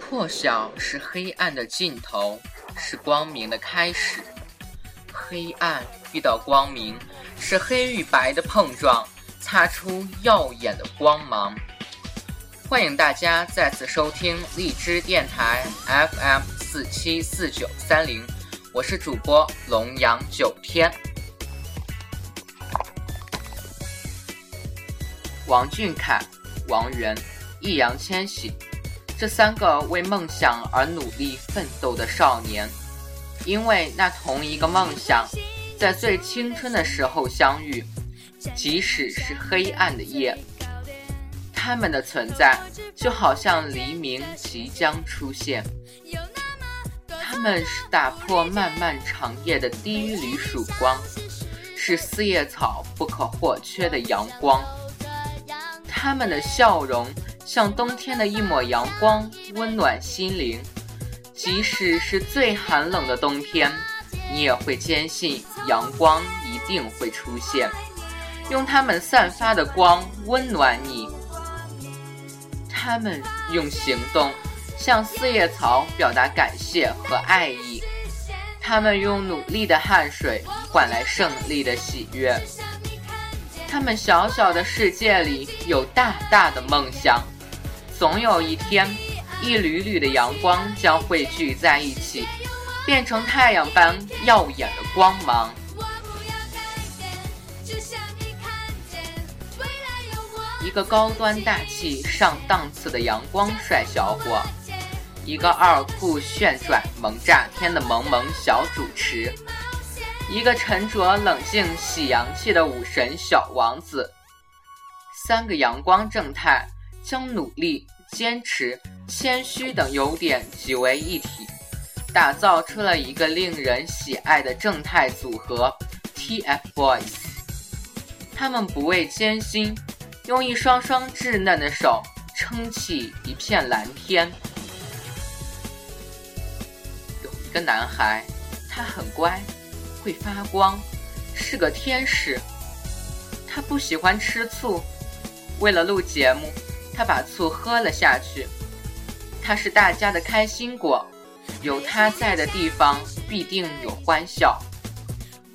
破晓是黑暗的尽头，是光明的开始。黑暗遇到光明，是黑与白的碰撞，擦出耀眼的光芒。欢迎大家再次收听荔枝电台 FM 四七四九三零，我是主播龙阳九天。王俊凯、王源、易烊千玺，这三个为梦想而努力奋斗的少年。因为那同一个梦想，在最青春的时候相遇，即使是黑暗的夜，他们的存在就好像黎明即将出现。他们是打破漫漫长夜的第一缕曙光，是四叶草不可或缺的阳光。他们的笑容像冬天的一抹阳光，温暖心灵。即使是最寒冷的冬天，你也会坚信阳光一定会出现，用他们散发的光温暖你。他们用行动向四叶草表达感谢和爱意，他们用努力的汗水换来胜利的喜悦。他们小小的世界里有大大的梦想，总有一天。一缕缕的阳光将汇聚在一起，变成太阳般耀眼的光芒。一个高端大气上档次的阳光帅小伙，一个二酷炫帅萌炸天的萌萌小主持，一个沉着冷静喜洋气的武神小王子，三个阳光正太将努力坚持。谦虚等优点集为一体，打造出了一个令人喜爱的正太组合 TFBOYS。他们不畏艰辛，用一双双稚嫩的手撑起一片蓝天。有一个男孩，他很乖，会发光，是个天使。他不喜欢吃醋，为了录节目，他把醋喝了下去。他是大家的开心果，有他在的地方必定有欢笑。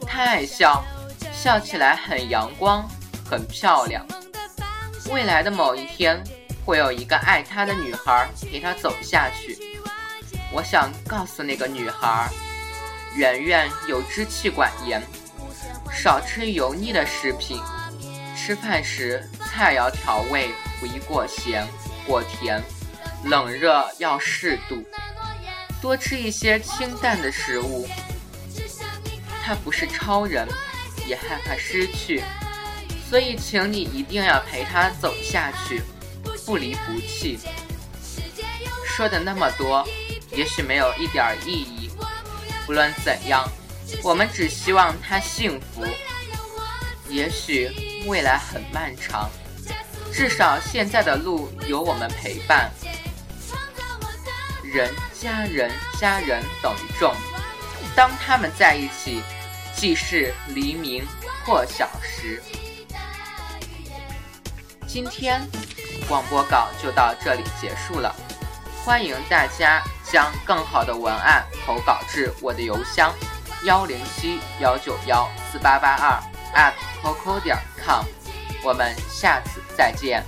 他爱笑，笑起来很阳光，很漂亮。未来的某一天，会有一个爱他的女孩陪他走下去。我想告诉那个女孩，圆圆有支气管炎，少吃油腻的食品，吃饭时菜肴调味不宜过咸、过甜。冷热要适度，多吃一些清淡的食物。他不是超人，也害怕失去，所以请你一定要陪他走下去，不离不弃。说的那么多，也许没有一点意义。不论怎样，我们只希望他幸福。也许未来很漫长，至少现在的路有我们陪伴。人加人加人等于众，当他们在一起，即是黎明破晓时。今天广播稿就到这里结束了，欢迎大家将更好的文案投稿至我的邮箱幺零七幺九幺四八八二 at coco 点 com，我们下次再见。